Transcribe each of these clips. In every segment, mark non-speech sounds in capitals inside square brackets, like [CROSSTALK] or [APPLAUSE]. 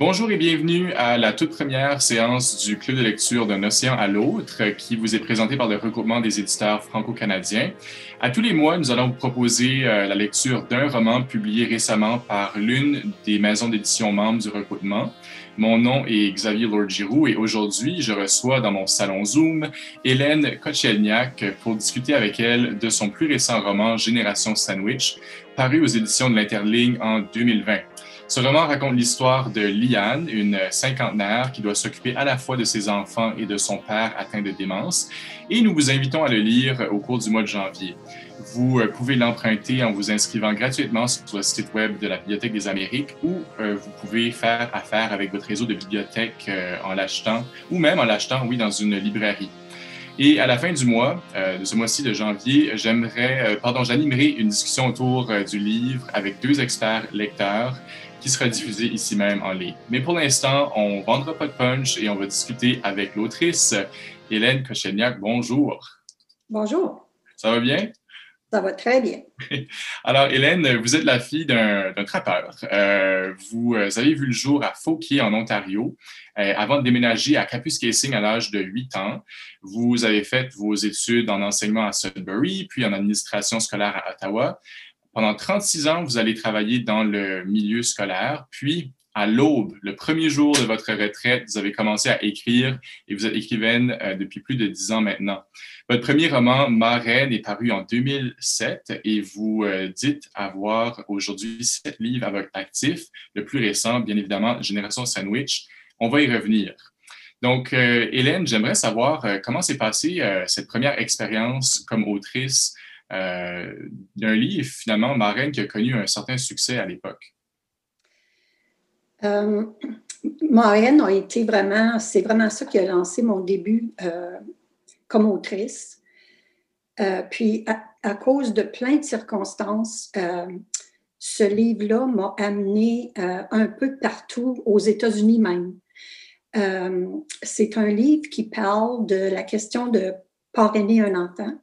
Bonjour et bienvenue à la toute première séance du Club de lecture d'un océan à l'autre qui vous est présenté par le regroupement des éditeurs franco-canadiens. À tous les mois, nous allons vous proposer euh, la lecture d'un roman publié récemment par l'une des maisons d'édition membres du regroupement. Mon nom est Xavier Lord-Giroux et aujourd'hui, je reçois dans mon salon Zoom Hélène Kochelniak pour discuter avec elle de son plus récent roman Génération Sandwich, paru aux éditions de l'Interligne en 2020. Ce roman raconte l'histoire de Liane, une cinquantenaire qui doit s'occuper à la fois de ses enfants et de son père atteint de démence, et nous vous invitons à le lire au cours du mois de janvier. Vous euh, pouvez l'emprunter en vous inscrivant gratuitement sur le site web de la Bibliothèque des Amériques ou euh, vous pouvez faire affaire avec votre réseau de bibliothèques euh, en l'achetant ou même en l'achetant, oui, dans une librairie. Et à la fin du mois, de ce mois-ci de janvier, j'aimerais, pardon, j'animerai une discussion autour du livre avec deux experts lecteurs qui sera diffusé ici même en ligne. Mais pour l'instant, on ne vendra pas de punch et on va discuter avec l'autrice Hélène Kochelniak. Bonjour. Bonjour. Ça va bien? Ça va très bien. [LAUGHS] Alors, Hélène, vous êtes la fille d'un trappeur. Euh, vous euh, avez vu le jour à Fauquier, en Ontario, euh, avant de déménager à Casing à l'âge de 8 ans. Vous avez fait vos études en enseignement à Sudbury, puis en administration scolaire à Ottawa. Pendant 36 ans, vous allez travailler dans le milieu scolaire, puis à l'aube, le premier jour de votre retraite, vous avez commencé à écrire et vous êtes écrivaine euh, depuis plus de 10 ans maintenant. Votre premier roman, Marraine, est paru en 2007 et vous euh, dites avoir aujourd'hui sept livres à votre actif. Le plus récent, bien évidemment, Génération Sandwich. On va y revenir. Donc, euh, Hélène, j'aimerais savoir comment s'est passée cette première expérience comme autrice d'un livre, finalement, Marraine, qui a connu un certain succès à l'époque? Euh, Marraine a été vraiment, c'est vraiment ça qui a lancé mon début euh, comme autrice. Euh, puis, à, cause de plein de circonstances, ce livre-là m'a amené un peu partout, aux États-Unis même. c'est un livre qui parle de la question de parrainer un enfant.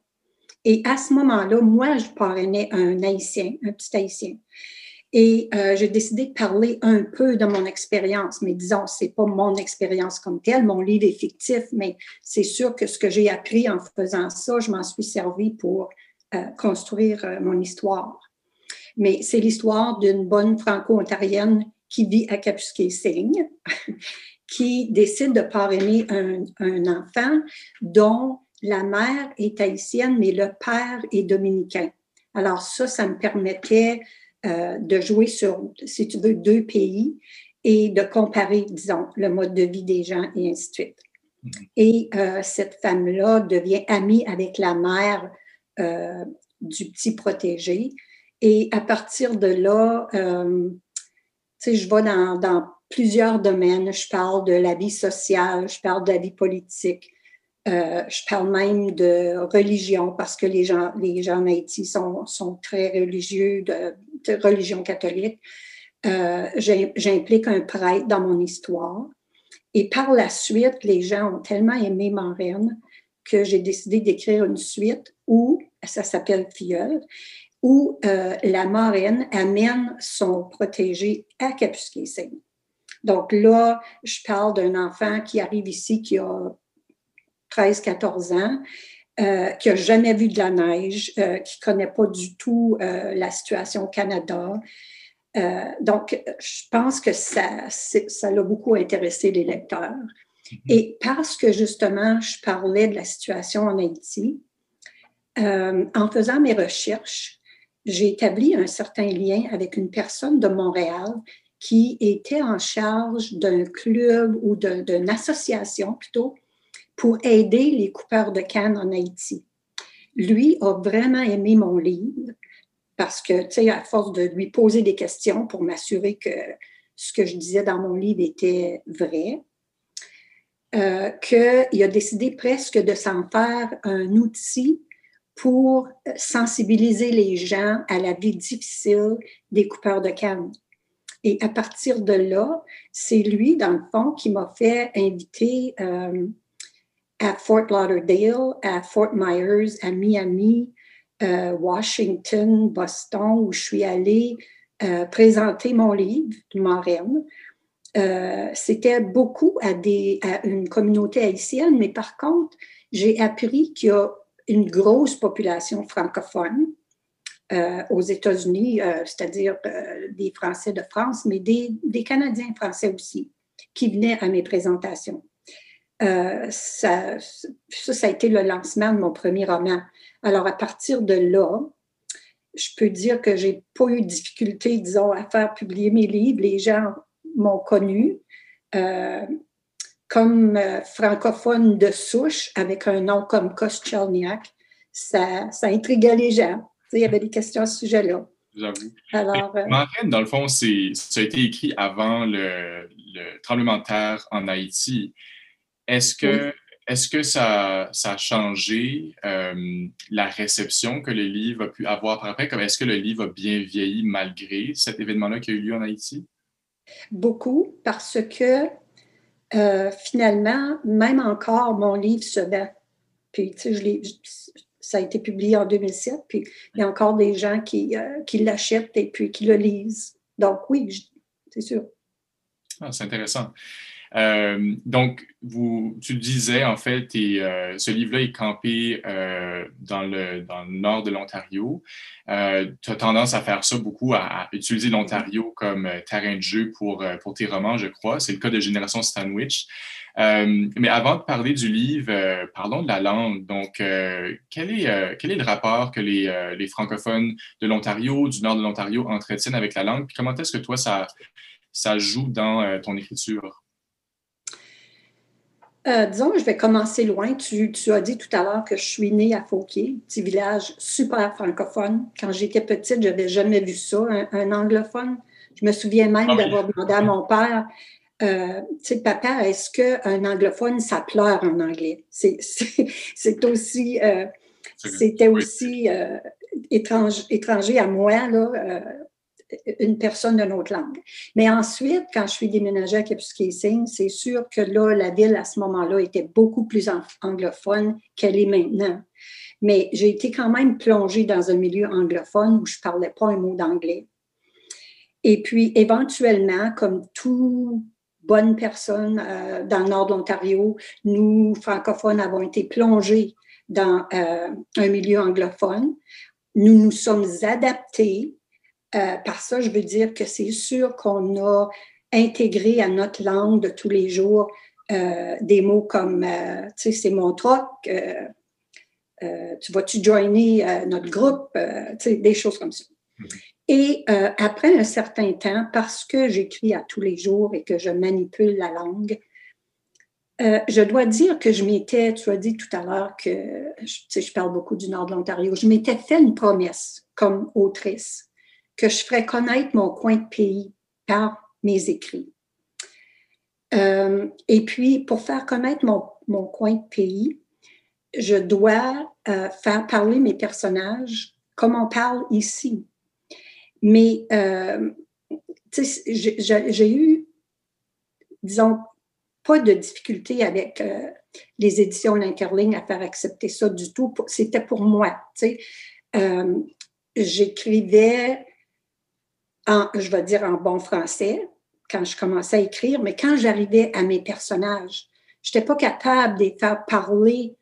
Et à ce moment-là, moi, je parrainais un haïtien, un petit haïtien. Et euh, j'ai décidé de parler un peu de mon expérience, mais disons, c'est pas mon expérience comme telle, mon livre est fictif, mais c'est sûr que ce que j'ai appris en faisant ça, je m'en suis servi pour euh, construire euh, mon histoire. Mais c'est l'histoire d'une bonne franco-ontarienne qui vit à Kapuskasing, [LAUGHS] qui décide de parrainer un enfant dont la mère est haïtienne, mais le père est dominicain. Alors ça, ça me permettait euh, de jouer sur, si tu veux, deux pays et de comparer, disons, le mode de vie des gens et ainsi de suite. Mm-hmm. Et euh, cette femme-là devient amie avec la mère euh, du petit protégé. Et à partir de là, tu sais, je vais dans, dans plusieurs domaines. Je parle de la vie sociale, je parle de la vie politique, euh, je parle même de religion parce que les gens, les gens en Haïti sont, très religieux, de, religion catholique. Euh, j'implique un prêtre dans mon histoire. Et par la suite, les gens ont tellement aimé Marraine que j'ai décidé d'écrire une suite où, ça s'appelle Filleul, où euh, la marraine amène son protégé à Capusquet Donc là, je parle d'un enfant qui arrive ici qui a 13-14 ans, euh, qui n'a jamais vu de la neige, euh, qui ne connaît pas du tout euh, la situation au Canada. donc, je pense que ça, ça l'a beaucoup intéressé les lecteurs. Mm-hmm. Et parce que justement, je parlais de la situation en Haïti, en faisant mes recherches, j'ai établi un certain lien avec une personne de Montréal qui était en charge d'un club ou d'une association plutôt pour aider les coupeurs de canne en Haïti. Lui a vraiment aimé mon livre parce que, tu sais, à force de lui poser des questions pour m'assurer que ce que je disais dans mon livre était vrai, euh, qu'il a décidé presque de s'en faire un outil pour sensibiliser les gens à la vie difficile des coupeurs de canne. Et à partir de là, c'est lui, dans le fond, qui m'a fait inviter euh, à Fort Lauderdale, à Fort Myers, à Miami, euh, Washington, Boston, où je suis allée euh, présenter mon livre, Marraine. euh, c'était beaucoup à, des, à une communauté haïtienne, mais par contre, j'ai appris qu'il y a une grosse population francophone euh, aux États-Unis, euh, c'est-à-dire des Français de France, mais des, des, Canadiens français aussi, qui venaient à mes présentations. Ça, ça, ça a été le lancement de mon premier roman. Alors, à partir de là, je peux dire que j'ai pas eu de difficulté, disons, à faire publier mes livres. Les gens m'ont connu euh, comme euh, francophone de souche avec un nom comme Koschelniak. Ça, ça intriguait les gens. il y avait des questions à ce sujet-là. J'avoue. Alors, euh, dans le fond, ça a été écrit avant le, tremblement de terre en Haïti. Est-ce que est-ce que ça, ça, a changé euh, la réception que le livre a pu avoir par après? Est-ce que le livre a bien vieilli malgré cet événement-là qui a eu lieu en Haïti? Beaucoup, parce que euh, finalement, même encore, mon livre se vend. Puis, tu sais, ça a été publié en 2007, puis il y a encore des gens qui, euh, qui l'achètent et puis qui le lisent. Donc, oui, c'est sûr. Ah, c'est intéressant. Euh, donc, tu disais, en fait, et, euh, ce livre-là est campé euh, dans, le, nord de l'Ontario. tu as tendance à faire ça beaucoup, à, utiliser l'Ontario comme terrain de jeu pour, tes romans, je crois. C'est le cas de Génération Stanwich. mais avant de parler du livre, parlons de la langue. Donc, quel, est, le rapport que les, francophones de l'Ontario, du nord de l'Ontario, entretiennent avec la langue? Puis comment est-ce que toi, ça joue dans ton écriture? Euh, disons que je vais commencer loin. Tu, as dit tout à l'heure que je suis née à Fauquier, petit village super francophone. Quand j'étais petite, je n'avais jamais vu ça, un, anglophone. Je me souviens même ah d'avoir demandé à mon père, euh, tu sais, papa, est-ce qu'un anglophone, ça pleure en anglais? C'est aussi, euh, c'était aussi étrange, étranger à moi, là, une personne d'une autre langue. Mais ensuite, quand je suis déménagée à Kapuskasing, c'est sûr que là, la ville, à ce moment-là, était beaucoup plus anglophone qu'elle est maintenant. Mais j'ai été quand même plongée dans un milieu anglophone où je ne parlais pas un mot d'anglais. Et puis, éventuellement, comme toute bonne personne euh, dans le nord de l'Ontario, nous, francophones, avons été plongés dans euh, un milieu anglophone. Nous nous sommes adaptés euh, par ça, je veux dire que c'est sûr qu'on a intégré à notre langue de tous les jours euh, des mots comme, euh, tu sais, c'est mon troc, tu vas-tu joiner notre groupe, tu sais, des choses comme ça. Mm-hmm. Et après un certain temps, parce que j'écris à tous les jours et que je manipule la langue, je dois dire que je m'étais, tu as dit tout à l'heure que tu sais, je parle beaucoup du nord de l'Ontario, je m'étais fait une promesse comme autrice que je ferais connaître mon coin de pays par mes écrits. Euh, et puis, pour faire connaître mon, mon, coin de pays, je dois euh, faire parler mes personnages comme on parle ici. Mais euh, j'ai eu, disons, pas de difficulté avec les éditions L'Interligne à faire accepter ça du tout. C'était pour moi. J'écrivais je vais dire en bon français, quand je commençais à écrire, mais quand j'arrivais à mes personnages, je n'étais pas capable de les faire parler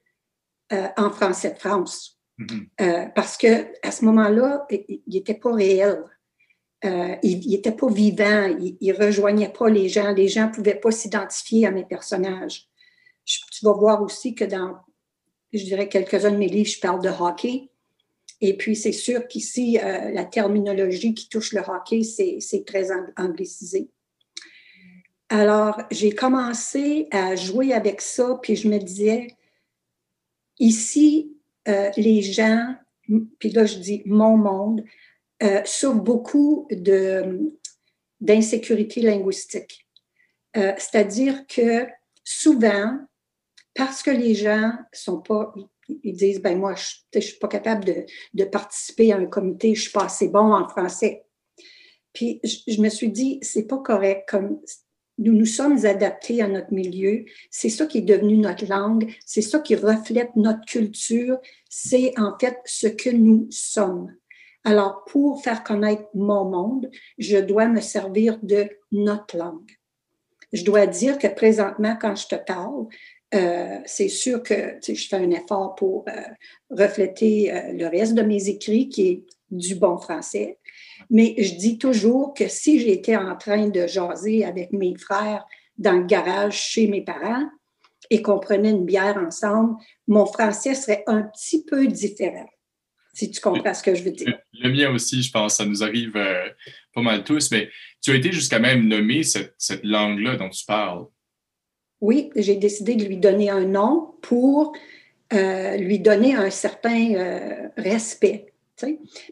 euh, en français de France. Mm-hmm. Euh, parce que à ce moment-là, il n'était pas réel. Euh, il n'était pas vivant, il ne rejoignait pas les gens, les gens ne pouvaient pas s'identifier à mes personnages. tu vas voir aussi que dans, je dirais, quelques-uns de mes livres, je parle de hockey. Et puis, c'est sûr qu'ici, euh, la terminologie qui touche le hockey, c'est très anglicisé. Alors, j'ai commencé à jouer avec ça, puis je me disais, ici, euh, les gens, puis là, je dis mon monde, euh, souffrent beaucoup d'insécurité linguistique. C'est-à-dire que souvent, parce que les gens sont pas ils disent ben moi, je ne suis pas capable de, de, participer à un comité, je ne suis pas assez bon en français. Puis je, me suis dit, c'est pas correct. Comme nous nous sommes adaptés à notre milieu, c'est ça qui est devenu notre langue, c'est ça qui reflète notre culture, c'est en fait ce que nous sommes. Alors, pour faire connaître mon monde, je dois me servir de notre langue. je dois dire que présentement, quand je te parle, euh, c'est sûr que je fais un effort pour euh, refléter euh, le reste de mes écrits qui est du bon français. Mais je dis toujours que si j'étais en train de jaser avec mes frères dans le garage chez mes parents et qu'on prenait une bière ensemble, mon français serait un petit peu différent. Si tu comprends ce que je veux dire. Le mien aussi, je pense, ça nous arrive pas mal tous, mais tu as été jusqu'à même cette, cette langue-là dont tu parles oui, j'ai décidé de lui donner un nom pour euh, lui donner un certain euh, respect.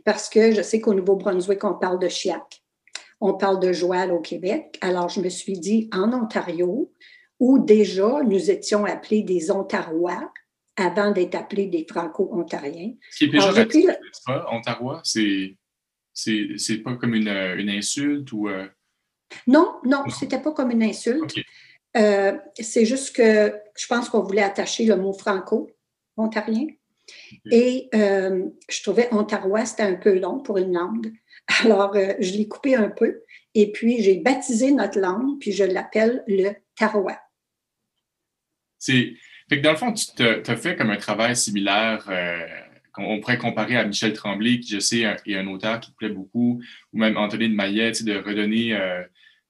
Parce que je sais qu'au Nouveau-Brunswick, on parle de chiac, on parle de joual au Québec. Alors, je me suis dit, en Ontario, où déjà nous étions appelés des Ontarois avant d'être appelés des Franco-Ontariens. Ce qui est péjoratif, pas, Ontarois, c'est, c'est, pas comme une, une insulte ou... Euh? Non, non, c'était pas comme une insulte. Euh, c'est juste que je pense qu'on voulait attacher le mot franco, ontarien. Et euh, je trouvais ontarois, c'était un peu long pour une langue. Alors, euh, je l'ai coupé un peu. Et puis, j'ai baptisé notre langue, puis je l'appelle le tarois. C'est. Fait que dans le fond, tu as fait comme un travail similaire qu'on pourrait comparer à Michel Tremblay, qui, je sais, est un auteur qui te plaît beaucoup, ou même Anthony de Maillet, de redonner,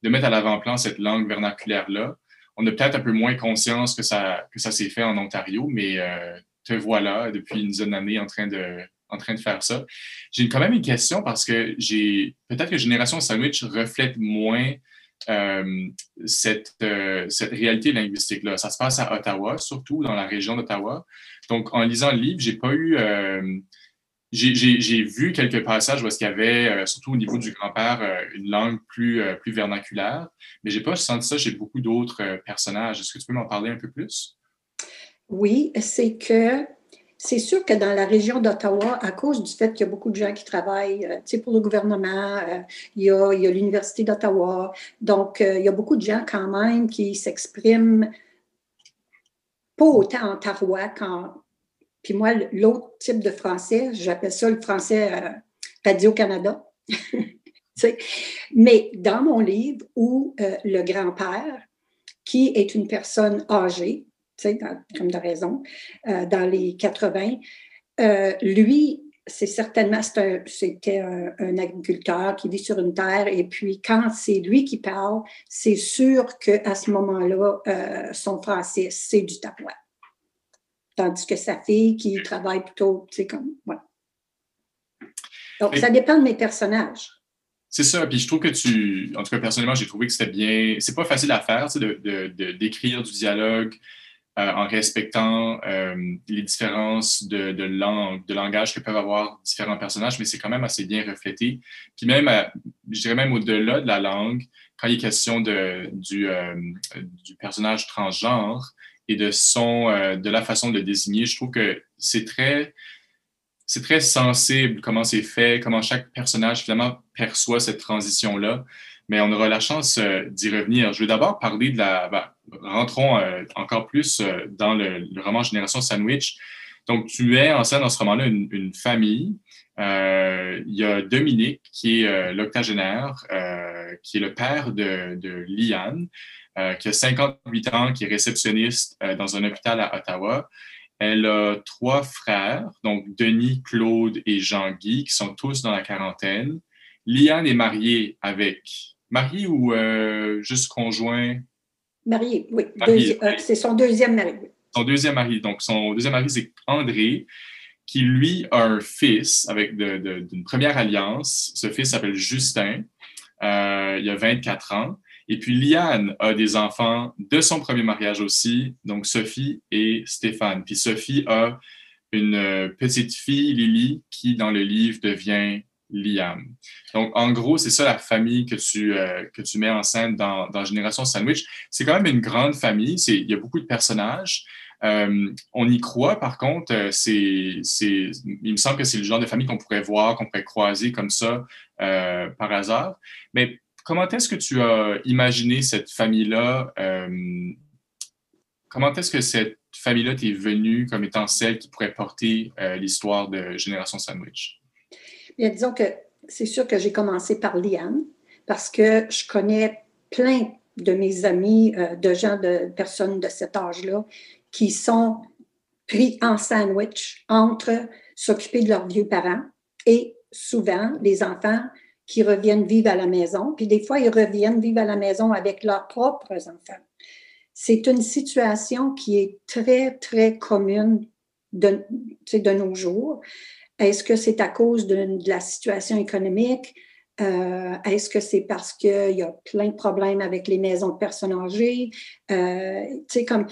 de mettre à l'avant-plan cette langue vernaculaire-là on a peut-être un peu moins conscience que ça, que ça s'est fait en Ontario, mais euh, te voilà depuis une dizaine d'années en train de en train de faire ça. J'ai quand même une question parce que j'ai peut-être que Génération Sandwich reflète moins euh, cette, euh, cette réalité linguistique-là. Ça se passe à Ottawa, surtout dans la région d'Ottawa. Donc, en lisant le livre, j'ai pas eu j'ai vu quelques passages où est-ce qu'il y avait, euh, surtout au niveau du grand-père, euh, une langue plus, euh, plus vernaculaire, mais j'ai pas senti ça chez beaucoup d'autres personnages. Est-ce que tu peux m'en parler un peu plus? Oui, c'est que c'est sûr que dans la région d'Ottawa, à cause du fait qu'il y a beaucoup de gens qui travaillent pour le gouvernement, il y a l'Université d'Ottawa, donc il y a beaucoup de gens quand même qui s'expriment pas autant en tarois qu'en puis moi, l'autre type de français, j'appelle ça le français euh, Radio-Canada. [LAUGHS] Mais dans mon livre, où euh, le grand-père, qui est une personne âgée, comme de raison, euh, dans les 80, lui, c'est certainement, c'était un, agriculteur qui vit sur une terre, et puis quand c'est lui qui parle, c'est sûr qu'à ce moment-là, son français, c'est du tapois. Tandis que sa fille qui travaille plutôt, tu sais, comme. Voilà. Donc, ça dépend de mes personnages. C'est ça. Puis je trouve que tu. En tout cas, personnellement, j'ai trouvé que c'était bien. C'est pas facile à faire, tu sais, de, d'écrire du dialogue euh, en respectant euh, les différences de, de, langue, de langage que peuvent avoir différents personnages, mais c'est quand même assez bien reflété. Puis même, je dirais même au-delà de la langue, quand il est question de, du, euh, du personnage transgenre, et de son, euh, de la façon de le désigner. Je trouve que c'est très, c'est très sensible comment c'est fait, comment chaque personnage finalement perçoit cette transition-là. Mais on aura la chance euh, d'y revenir. Je vais d'abord parler de la. Ben, rentrons euh, encore plus dans le, roman Génération Sandwich. Donc, tu mets en scène dans ce roman-là une, famille. Il y a Dominique, qui est l'octogénaire, qui est le père de, de Liane. Euh, qui a 58 ans, qui est réceptionniste euh, dans un hôpital à Ottawa. Elle a trois frères, donc Denis, Claude et Jean-Guy, qui sont tous dans la quarantaine. Liane est mariée avec. Mariée ou euh, juste conjoint? Mariée, oui. c'est son deuxième mari. Son deuxième mari. Donc, son deuxième mari, c'est André, qui lui a un fils avec d'une première alliance. Ce fils s'appelle Justin. il a 24 ans. Et puis Liane a des enfants de son premier mariage aussi, donc Sophie et Stéphane. Puis Sophie a une euh, petite fille, Lily, qui dans le livre devient Liane. Donc en gros, c'est ça la famille que tu, euh, que tu mets en scène dans, dans Génération Sandwich. C'est quand même une grande famille, il y a beaucoup de personnages. Euh, on y croit, par contre, c'est, il me semble que c'est le genre de famille qu'on pourrait voir, qu'on pourrait croiser comme ça par hasard. Mais comment est-ce que tu as imaginé cette famille-là? Euh, comment est-ce que cette famille-là t'est venue comme étant celle qui pourrait porter euh, l'histoire de Génération Sandwich? Bien, disons que c'est sûr que j'ai commencé par Liane parce que je connais plein, de mes amis, euh, de gens, de personnes de cet âge-là, qui sont pris en sandwich entre s'occuper de leurs vieux parents et souvent les enfants qui reviennent vivre à la maison, puis des fois ils reviennent vivre à la maison avec leurs propres enfants. C'est une situation qui est très, très commune de, de nos jours. Est-ce que c'est à cause de, la situation économique? Euh, est-ce que c'est parce qu'il y a plein de problèmes avec les maisons de personnes âgées? Euh, comme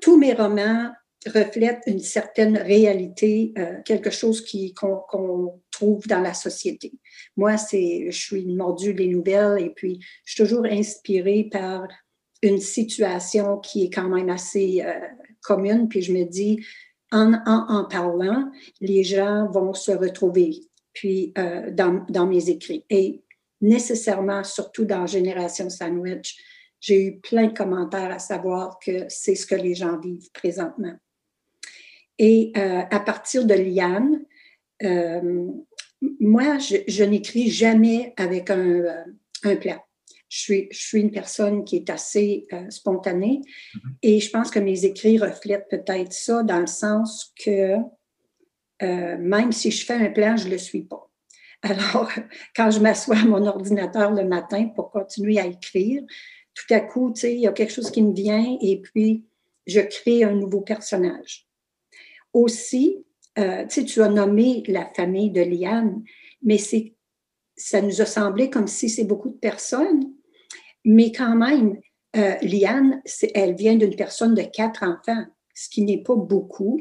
tous mes romans reflètent une certaine réalité, euh, quelque chose qu'on trouve dans la société. Moi, c'est, je suis mordue des nouvelles et puis je suis toujours inspirée par une situation qui est quand même assez commune. Puis je me dis, en, en, parlant, les gens vont se retrouver puis euh, dans, dans, mes écrits. Et nécessairement, surtout dans Génération Sandwich, j'ai eu plein de commentaires à savoir que c'est ce que les gens vivent présentement. Et euh, à partir de Liane, euh, moi, je, je n'écris jamais avec un, un plan je suis, je suis une personne qui est assez euh, spontanée mm-hmm. et je pense que mes écrits reflètent peut-être ça dans le sens que euh, même si je fais un plan, je ne le suis pas. Alors, [LAUGHS] quand je m'assois à mon ordinateur le matin pour continuer à écrire, tout à coup, tu il y a quelque chose qui me vient et puis je crée un nouveau personnage. Aussi, euh, tu as nommé la famille de Liane, mais c'est ça nous a semblé comme si c'est beaucoup de personnes, mais quand même, euh, Liane, elle vient d'une personne de quatre enfants, ce qui n'est pas beaucoup.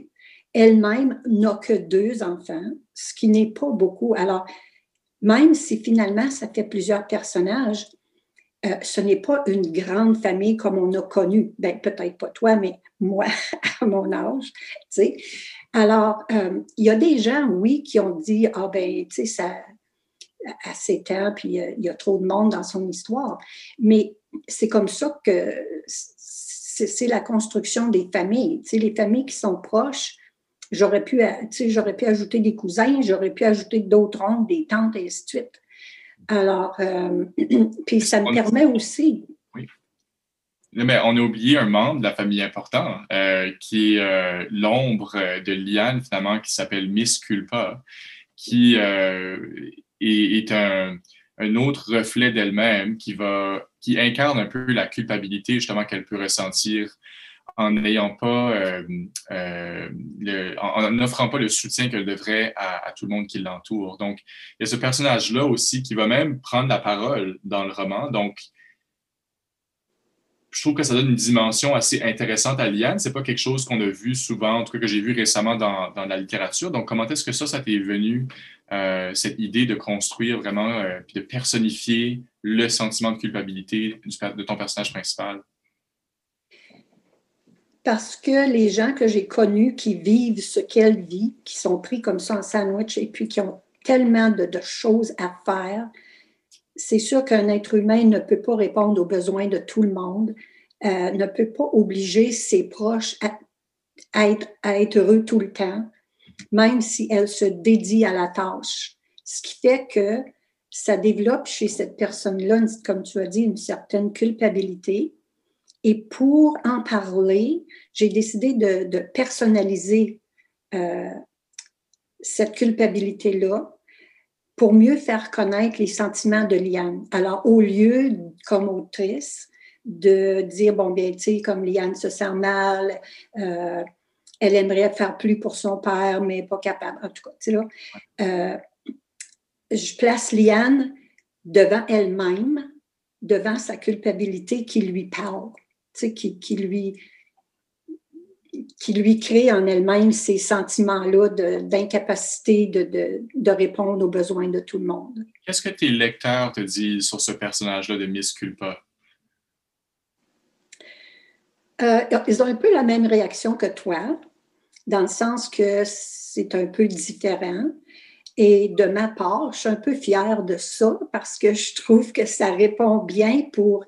Elle-même n'a que deux enfants, ce qui n'est pas beaucoup. Alors, même si finalement ça fait plusieurs personnages, euh, ce n'est pas une grande famille comme on a connu. Ben, peut-être pas toi, mais moi, [LAUGHS] à mon âge. Alors, euh, il y a des gens, oui, qui ont dit Ah, ben, tu sais, ça, à sept ans, puis euh, il y a trop de monde dans son histoire. Mais c'est comme ça que c'est la construction des familles. Les familles qui sont proches, j'aurais pu, j'aurais pu ajouter des cousins, j'aurais pu ajouter d'autres oncles, des tantes, et ainsi de suite. Alors, euh, [CLEARS THROAT] puis ça me permet aussi. Oui. Mais on a oublié un membre de la famille important, qui est l'ombre de Liane, finalement, qui s'appelle Miss Culpa, qui est, un, autre reflet d'elle-même qui va qui incarne un peu la culpabilité justement qu'elle peut ressentir en n'ayant pas euh, euh, n'offrant pas le soutien qu'elle devrait à, tout le monde qui l'entoure. Donc, il y a ce personnage-là aussi qui va même prendre la parole dans le roman. Donc, je trouve que ça donne une dimension assez intéressante à Liane. C'est pas quelque chose qu'on a vu souvent, en tout cas que j'ai vu récemment dans, dans, la littérature. Donc, comment est-ce que ça, ça t'est venu euh, cette idée de construire vraiment, de personnifier le sentiment de culpabilité de ton personnage principal? Parce que les gens que j'ai connus qui vivent ce qu'elle vit, qui sont pris comme ça en sandwich et puis qui ont tellement de, choses à faire, c'est sûr qu'un être humain ne peut pas répondre aux besoins de tout le monde, euh, ne peut pas obliger ses proches à, être, à être heureux tout le temps même si elle se dédie à la tâche. Ce qui fait que ça développe chez cette personne-là, comme tu as dit, une certaine culpabilité. Et pour en parler, j'ai décidé de, personnaliser euh, cette culpabilité-là pour mieux faire connaître les sentiments de Liane. Alors, au lieu, comme autrice, de dire, bon, bien, tu sais, comme Liane se sent mal, euh, elle aimerait faire plus pour son père, mais pas capable. En tout cas, tu sais là, euh, je place Liane devant elle-même, devant sa culpabilité qui lui parle, qui, qui, lui qui lui crée en elle-même ces sentiments-là d'incapacité de, de, de, répondre aux besoins de tout le monde. Qu'est-ce que tes lecteurs te disent sur ce personnage-là de Miss Culpa? Euh, ils ont un peu la même réaction que toi, dans le sens que c'est un peu différent. Et de ma part, je suis un peu fière de ça parce que je trouve que ça répond bien pour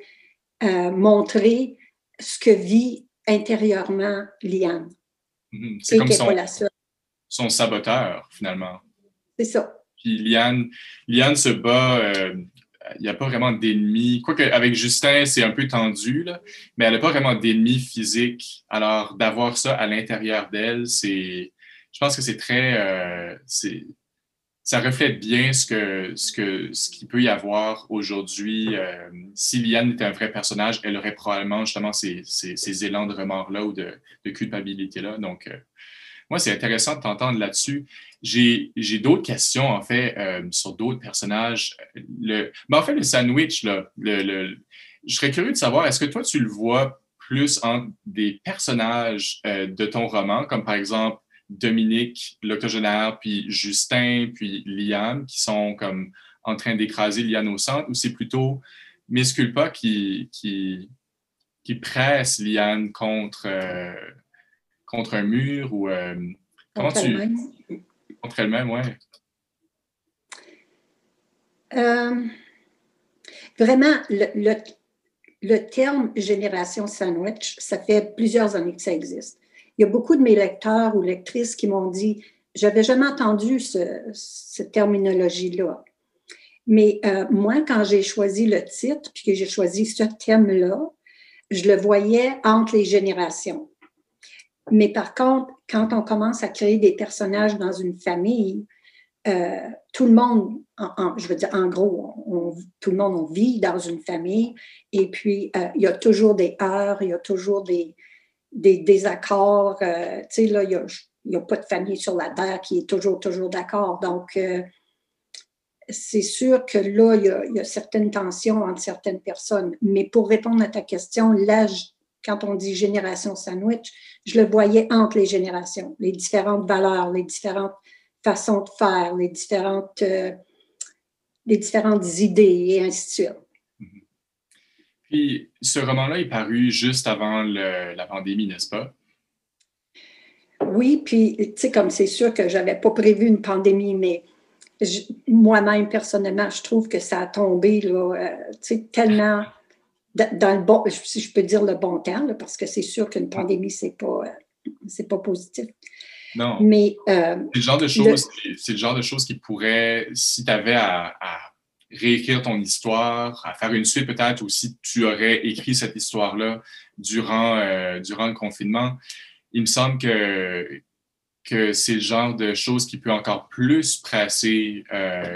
euh, montrer ce que vit intérieurement Liane. Mhm. C'est comme son, son, saboteur, finalement. C'est ça. Puis Liane, Liane se bat euh, il n'y a pas vraiment d'ennemis. Quoique avec Justin, c'est un peu tendu, là, mais elle n'a pas vraiment d'ennemis physiques. Alors, d'avoir ça à l'intérieur d'elle, c'est. Je pense que c'est très. Euh, ça reflète bien ce que ce que ce qu'il peut y avoir aujourd'hui. Euh, si Liane était un vrai personnage, elle aurait probablement justement ces, ces, élans de remords-là ou de, culpabilité-là. Donc, euh, moi, c'est intéressant de t'entendre là-dessus. J'ai d'autres questions, en fait, euh, sur d'autres personnages. Le, ben, en fait, le sandwich, là, le, je serais curieux de savoir, est-ce que toi, tu le vois plus en des personnages de ton roman, comme par exemple Dominique, l'octogénaire, puis Justin, puis Liane, qui sont comme en train d'écraser Liane au centre, ou c'est plutôt Miss Culpa qui, qui, qui presse Liane contre, euh, contre un mur ou euh, comment contre tu elle-même. contre elle-même, ouais. Euh, vraiment, le, le, terme génération sandwich, ça fait plusieurs années que ça existe. Il y a beaucoup de mes lecteurs ou lectrices qui m'ont dit j'avais jamais entendu ce, cette terminologie-là. Mais euh, moi, quand j'ai choisi le titre, puis que j'ai choisi ce thème-là, je le voyais entre les générations. Mais par contre, quand on commence à créer des personnages dans une famille, euh, tout le monde, je veux dire, en gros, tout le monde on vit dans une famille et puis euh, il y a toujours des heures, il y a toujours des, des désaccords. Euh, tu sais, là, il n'y a, pas de famille sur la Terre qui est toujours, toujours d'accord. Donc, c'est sûr que là, il y, a, y, a, certaines tensions entre certaines personnes. Mais pour répondre à ta question, l'âge quand on dit génération sandwich, je le voyais entre les générations, les différentes valeurs, les différentes façons de faire, les différentes, euh, les différentes idées et ainsi de suite. Puis, ce roman-là est paru juste avant la pandémie, n'est-ce pas? Oui, puis, tu sais, comme c'est sûr que je n'avais pas prévu une pandémie, mais moi-même, personnellement, je trouve que ça a tombé, là, euh, tu sais, tellement dans le bon, si je peux dire le bon terme, parce que c'est sûr qu'une pandémie, c'est pas, euh, c'est pas positif. Non. Mais euh, c'est le genre de choses, c'est le genre de choses qui pourrait, si tu avais à, réécrire ton histoire, à faire une suite peut-être, ou si tu aurais écrit cette histoire-là durant, euh, durant le confinement, il me semble que, que c'est le genre de choses qui peut encore plus presser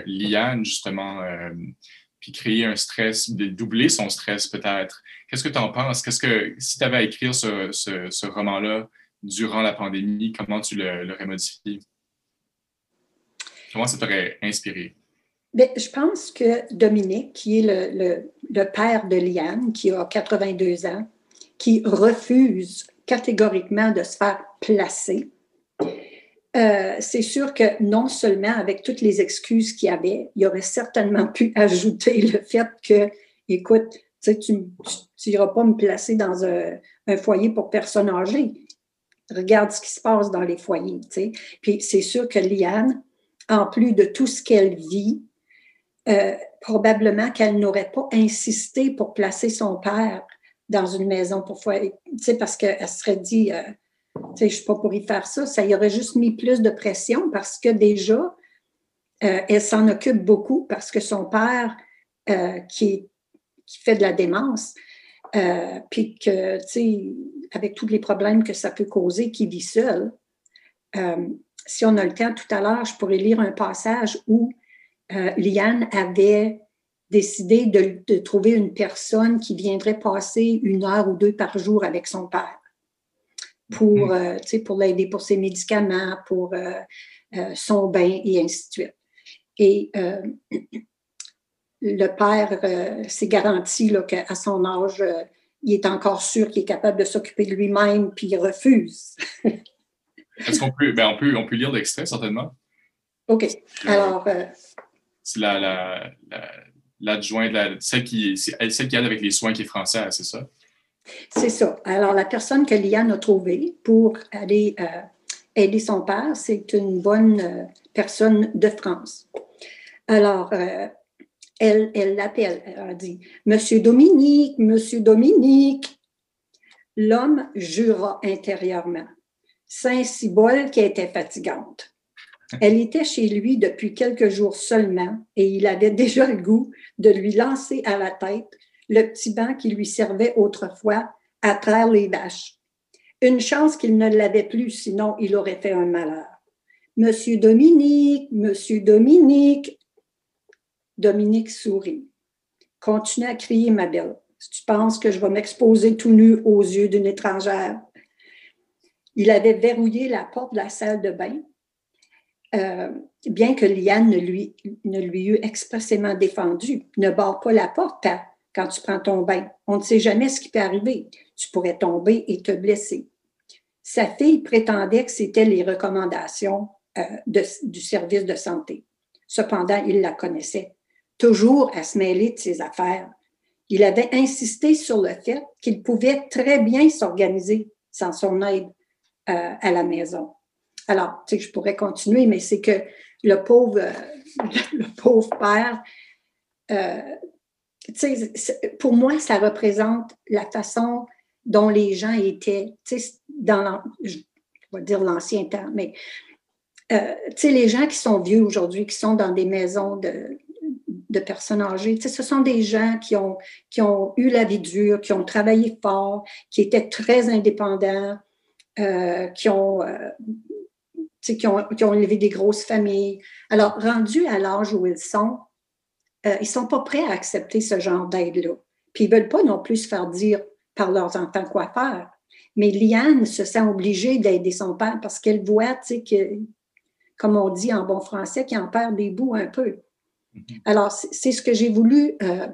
Liane, justement puis créer un stress, doubler son stress peut-être. Qu'est-ce que tu en penses? Qu'est-ce que, si tu avais à écrire ce, ce, roman-là durant la pandémie, comment tu l'aurais modifié? Comment ça t'aurait inspiré? Bien, je pense que Dominique, qui est le, le, père de Liane, qui a 82 ans, qui refuse catégoriquement de se faire placer, euh, c'est sûr que non seulement avec toutes les excuses qu'il y avait, il aurait certainement pu [LAUGHS] ajouter le fait que, écoute, tu n'iras pas me placer dans un, foyer pour personnes âgées. Regarde ce qui se passe dans les foyers. Puis c'est sûr que Liane, en plus de tout ce qu'elle vit, euh, probablement qu'elle n'aurait pas insisté pour placer son père dans une maison pour foyer, parce qu'elle serait dit, euh, je ne suis pas pour y faire ça. Ça y aurait juste mis plus de pression parce que déjà, euh, elle s'en occupe beaucoup parce que son père, euh, qui, qui, fait de la démence, puis que, tu sais, avec tous les problèmes que ça peut causer, qui vit seul, si on a le temps tout à l'heure, je pourrais lire un passage où Liane avait décidé de, de trouver une personne qui viendrait passer une heure ou deux par jour avec son père pour, mm. euh, pour l'aider pour ses médicaments, pour euh, euh, son bain et ainsi de suite. Et [CLEARS THROAT] le père s'est garanti qu'à son âge, il est encore sûr qu'il est capable de s'occuper de lui-même, puis il refuse. Est-ce qu'on peut, ben on peut, on peut lire l'extrait, certainement? OK. Alors. C'est l'adjointe, la, celle, qui, celle qui aide avec les soins qui est française, c'est ça? C'est ça. Alors, la personne que Liane a trouvée pour aller euh, aider son père, c'est une bonne euh, personne de France. Alors, euh, elle, elle l'appelle, elle a dit Monsieur Dominique, Monsieur Dominique. L'homme jura intérieurement. Saint-Cybole qui était fatigante. Elle était chez lui depuis quelques jours seulement et il avait déjà le goût de lui lancer à la tête le petit banc qui lui servait autrefois à traire les vaches. Une chance qu'il ne l'avait plus, sinon il aurait fait un malheur. Monsieur Dominique, Monsieur Dominique. Dominique sourit. Continue à crier, ma belle. Tu penses que je vais m'exposer tout nu aux yeux d'une étrangère. Il avait verrouillé la porte de la salle de bain, euh, bien que Liane ne lui, eût expressément défendu. Ne barre pas la porte quand tu prends ton bain. On ne sait jamais ce qui peut arriver. Tu pourrais tomber et te blesser. Sa fille prétendait que c'était les recommandations euh, du service de santé. Cependant, il la connaissait, toujours à se mêler de ses affaires. Il avait insisté sur le fait qu'il pouvait très bien s'organiser sans son aide euh, à la maison. Alors, tu sais, je pourrais continuer, mais c'est que le pauvre, [LAUGHS] le pauvre père, euh, tu sais, pour moi, ça représente la façon dont les gens étaient, tu sais, dans, je vais dire l'ancien temps, mais euh, tu sais, les gens qui sont vieux aujourd'hui, qui sont dans des maisons de, de personnes âgées. Tu sais, ce sont des gens qui ont, qui ont eu la vie dure, qui ont travaillé fort, qui étaient très indépendants, euh, qui, ont, euh, qui, ont, qui ont élevé des grosses familles. Alors, rendus à l'âge où ils sont, ils ne sont pas prêts à accepter ce genre d'aide-là. Puis, ils ne veulent pas non plus se faire dire par leurs enfants quoi faire. Mais Liane se sent obligée d'aider son père parce qu'elle voit, que comme on dit en bon français, qui en perd des bouts un peu. Mm-hmm. Alors, c'est ce que j'ai voulu euh,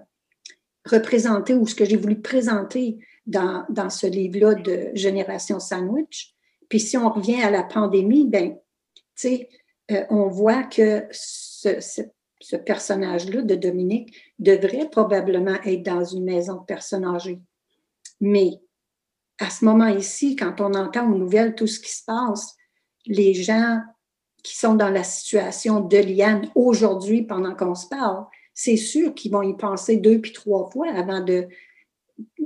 représenter ou ce que j'ai voulu présenter dans, dans ce livre-là de Génération Sandwich. Puis si on revient à la pandémie, ben, tu sais, euh, on voit que ce, ce, personnage-là de Dominique devrait probablement être dans une maison de personnes âgées. Mais à ce moment ici, quand on entend aux nouvelles tout ce qui se passe, les gens qui sont dans la situation de Liane aujourd'hui pendant qu'on se parle, c'est sûr qu'ils vont y penser deux puis trois fois avant de,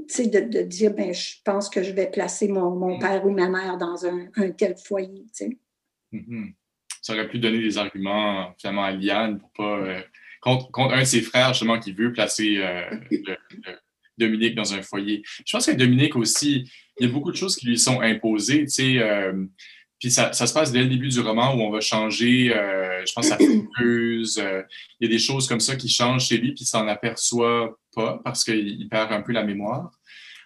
de, de dire ben, je pense que je vais placer mon, mon mm. père ou ma mère dans un, un tel foyer. Mm-hmm. Ça aurait pu donner des arguments finalement à Liane pour pas. Euh, contre, contre, un de ses frères, justement, qui veut placer euh, Dominique dans un foyer. Je pense que Dominique aussi, il y a beaucoup de choses qui lui sont imposées. Tu sais, euh, puis ça, se passe dès le début du roman où on va changer, euh, je pense, sa fouteuse. Euh, il y a des choses comme ça qui changent chez lui, puis il s'en aperçoit pas parce qu'il perd un peu la mémoire.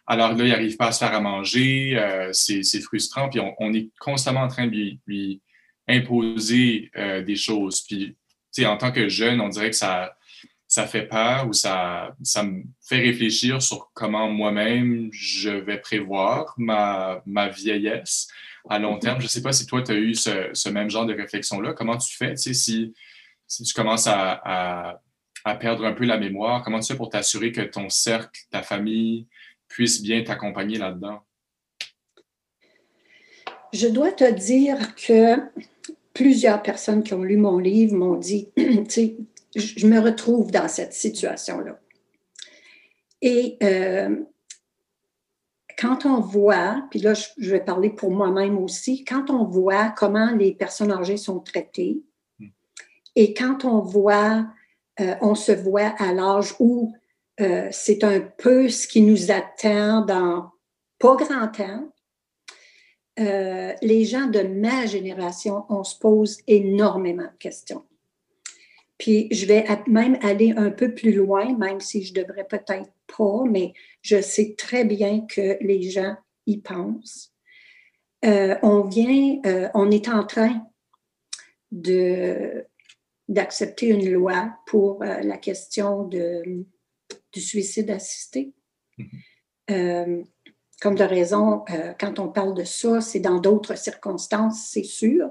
Alors là, il n'arrive pas à se faire à manger, euh, c'est frustrant, puis on, est constamment en train de lui, imposer des choses. Puis, en tant que jeune, on dirait que ça, ça fait peur ou ça, ça me fait réfléchir sur comment moi-même je vais prévoir ma, ma vieillesse à long terme. Je ne sais pas si toi, tu as eu ce, même genre de réflexion-là. Comment tu fais si, si tu commences à, perdre un peu la mémoire? Comment tu fais pour t'assurer que ton cercle, ta famille puisse bien t'accompagner là-dedans? Je dois te dire que plusieurs personnes qui ont lu mon livre m'ont dit, [CLEARS THROAT] tu sais, je me retrouve dans cette situation-là. Et euh, quand on voit, puis là, je vais parler pour moi-même aussi, quand on voit comment les personnes âgées sont traitées hmm. et quand on voit, euh, on se voit à l'âge où euh, c'est un peu ce qui nous attend dans pas grand temps, euh, les gens de ma génération, on se pose énormément de questions. Puis je vais même aller un peu plus loin, même si je devrais peut-être pas, mais je sais très bien que les gens y pensent. Euh, on vient, euh, on est en train de d'accepter une loi pour euh, la question de, du suicide assisté. Mm-hmm. comme de raison, quand on parle de ça, c'est dans d'autres circonstances, c'est sûr,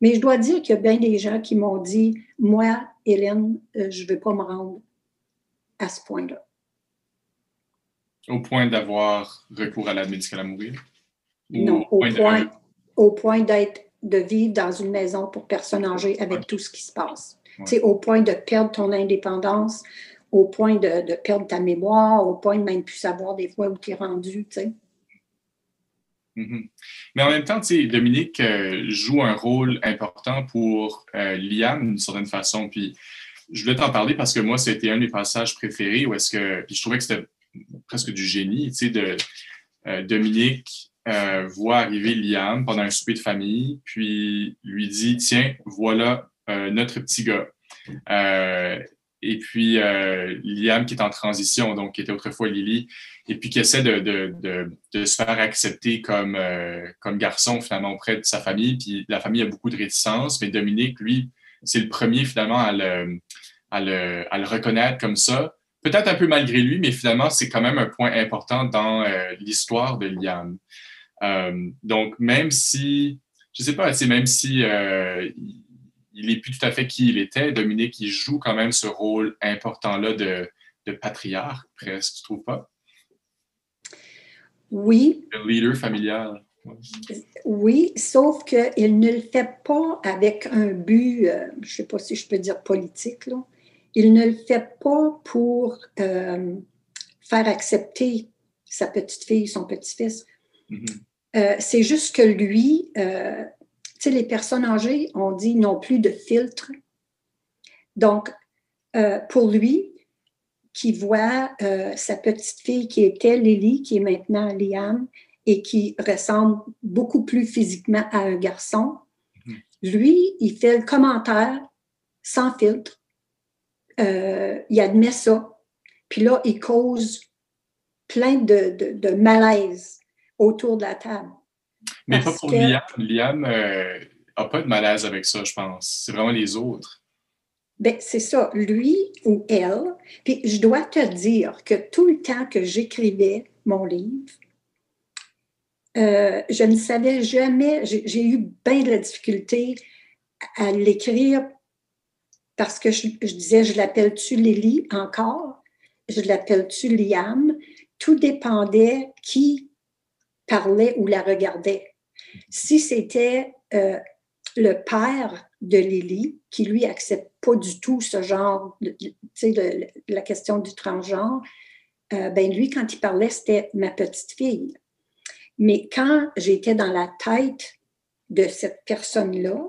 mais je dois dire qu'il y a bien des gens qui m'ont dit, moi, Hélène, je ne vais pas me rendre à ce point-là. Au point d'avoir recours à l'aide médicale à mourir? non, au point, au point d'être, de vivre dans une maison pour personnes âgées avec tout ce qui se passe. C'est au point de perdre ton indépendance, au point de, de, perdre ta mémoire, au point de même plus savoir des fois où tu es rendu. Tu. Mhm. Mais en même temps, Dominique euh, joue un rôle important pour euh, Liam d'une certaine façon. Puis je voulais t'en parler parce que moi, c'était un des passages préférés où est-ce que. Puis je trouvais que c'était presque du génie, tu sais, de euh, Dominique euh, voit arriver Liam pendant un souper de famille, puis lui dit Tiens, voilà notre petit gars. et puis Liam qui est en transition, donc qui était autrefois Lily, et puis qui essaie de, de, de, se faire accepter comme, euh, comme garçon finalement auprès de sa famille. Puis la famille a beaucoup de réticence, mais Dominique, lui, c'est le premier finalement à le, à le, à le reconnaître comme ça. Peut-être un peu malgré lui, mais finalement, c'est quand même un point important dans euh, l'histoire de Liam. Euh, donc, même si, je sais pas, c'est même si il n'est plus tout à fait qui il était, Dominique, il joue quand même ce rôle important-là de, de patriarche, presque, tu trouves pas? Oui. Le leader familial. Oui, sauf qu'il ne le fait pas avec un but, euh, je ne sais pas si je peux dire politique, là. Il ne le fait pas pour euh, faire accepter sa petite fille, son petit-fils. Mm-hmm. Euh, c'est juste que lui, tu sais, les personnes âgées, on dit, n'ont plus de filtre. Donc, pour lui, qui voit euh, sa petite fille qui était Lily, qui est maintenant Liam, et qui ressemble beaucoup plus physiquement à un garçon. Mhm. Lui, il fait le commentaire sans filtre. Euh, il admet ça. Puis là, il cause plein de, de, malaise autour de la table. Mais pas pour Liam. Liam n'a euh, pas de malaise avec ça, je pense. C'est vraiment les autres. Ben, c'est ça, lui ou elle. Puis je dois te dire que tout le temps que j'écrivais mon livre, euh, je ne savais jamais, j'ai eu bien de la difficulté à l'écrire parce que je, disais, je l'appelle-tu Lily encore? Je l'appelle-tu Liam? Tout dépendait qui parlait ou la regardait. Si c'était euh, le père de Lily, qui lui accepte pas du tout ce genre, tu sais, la question du transgenre, euh, ben lui, quand il parlait, c'était ma petite fille. Mais quand j'étais dans la tête de cette personne-là,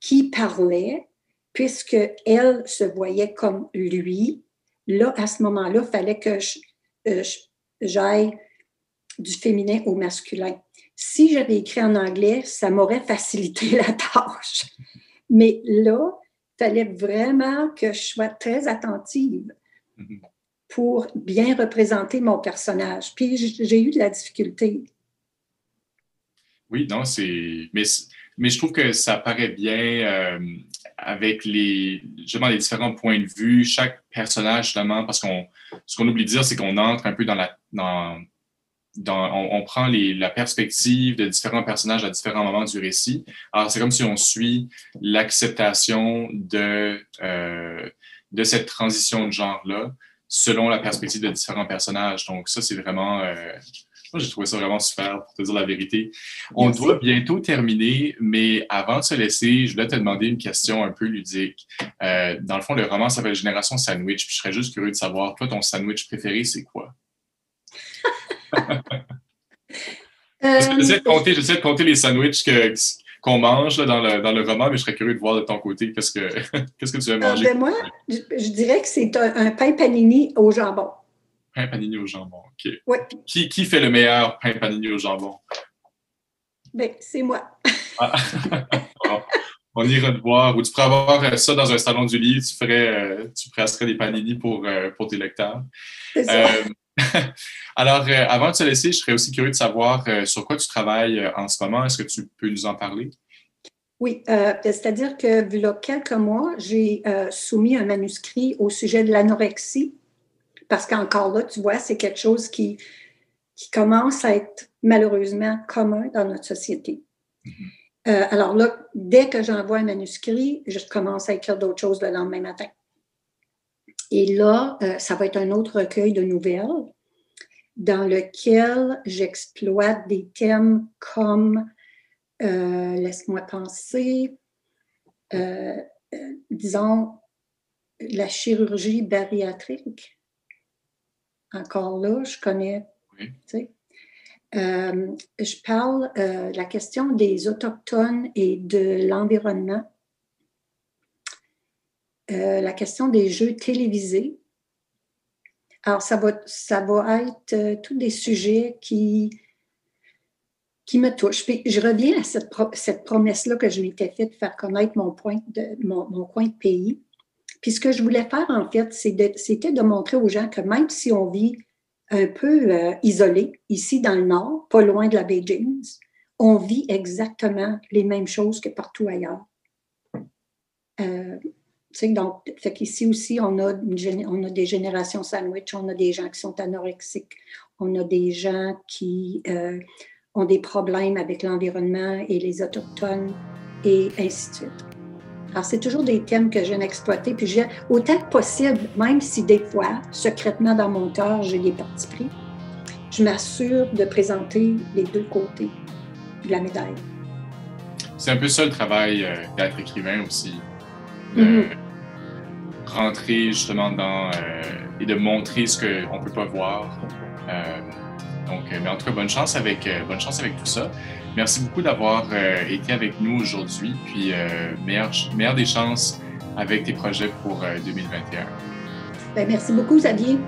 qui parlait, puisque elle se voyait comme lui, là, à ce moment-là, il fallait que euh, j'aille du féminin au masculin. Si j'avais écrit en anglais, ça m'aurait facilité [LAUGHS] la tâche. Mais là, il fallait vraiment que je sois très attentive mm-hmm. pour bien représenter mon personnage. Puis j'ai eu de la difficulté. Oui, non, c'est. Mais, mais je trouve que ça paraît bien euh, avec les, justement, les différents points de vue, chaque personnage, justement, parce qu'on ce qu'on oublie de dire, c'est qu'on entre un peu dans la, dans, on, prend la perspective de différents personnages à différents moments du récit. Alors, c'est comme si on suit l'acceptation de, euh, de cette transition de genre-là selon la perspective de différents personnages. Donc, ça, c'est vraiment... Euh, moi, j'ai trouvé ça vraiment super, pour te dire la vérité. On doit bientôt terminer, mais avant de se laisser, je voulais te demander une question un peu ludique. Euh, dans le fond, le roman s'appelle Génération Sandwich, puis je serais juste curieux de savoir, toi, ton sandwich préféré, c'est quoi? [LAUGHS] J'essaie de, compter, de compter les sandwichs qu'on mange dans, le, dans, le, roman, mais je serais curieux de voir de ton côté qu'est-ce que, [LAUGHS] qu'est-ce que tu veux euh, manger? Ben, moi, je, dirais que c'est un, pain panini au jambon. Pain panini au jambon, OK. Oui. Qui, qui fait le meilleur pain panini au jambon? Ben, c'est moi. Ah. [LAUGHS] On ira te voir. Ou tu pourrais avoir ça dans un salon du lit, tu ferais, euh, tu presserais des panini pour, euh, pour tes lecteurs. C'est ça. [LAUGHS] Alors, euh, avant de se laisser, je serais aussi curieux de savoir euh, sur quoi tu travailles euh, en ce moment. Est-ce que tu peux nous en parler? Oui, c'est-à-dire que, il y a quelques mois, j'ai soumis un manuscrit au sujet de l'anorexie, parce qu'encore là, tu vois, c'est quelque chose qui, qui commence à être malheureusement commun dans notre société. Mm-hmm. alors là, dès que j'envoie un manuscrit, je commence à écrire d'autres choses le lendemain matin. Et là, ça va être un autre recueil de nouvelles dans lequel j'exploite des thèmes comme, euh, laisse-moi penser, euh, euh, disons, la chirurgie bariatrique. Encore là, je connais, sais. je parle de la question des Autochtones et de l'environnement, la question des jeux télévisés. Alors, ça va, ça va être tous des sujets qui, qui me touchent. Puis, je reviens à cette, cette promesse-là que je m'étais faite de faire connaître mon, point de, mon, mon coin de pays. Puis ce que je voulais faire, en fait, c'était de, montrer aux gens que même si on vit un peu euh, isolé, ici dans le nord, pas loin de la baie James, on vit exactement les mêmes choses que partout ailleurs. Euh, donc, fait qu'ici aussi, on a, des générations sandwich, on a des gens qui sont anorexiques, on a des gens qui euh, ont des problèmes avec l'environnement et les Autochtones, et ainsi de suite. Alors, c'est toujours des thèmes que j'aime exploiter. Puis, j'ai, autant que possible, même si des fois, secrètement dans mon cœur, j'ai des partis pris, je m'assure de présenter les deux côtés de la médaille. C'est un peu ça le travail euh, d'être écrivain aussi. De mm-hmm. rentrer justement dans euh, et de montrer ce qu'on ne peut pas voir. Euh, donc, mais en tout cas, bonne chance avec, bonne chance avec tout ça. Merci beaucoup d'avoir euh, été avec nous aujourd'hui, puis euh, meilleure, des chances avec tes projets pour 2021. Euh, ben, merci beaucoup, Xavier.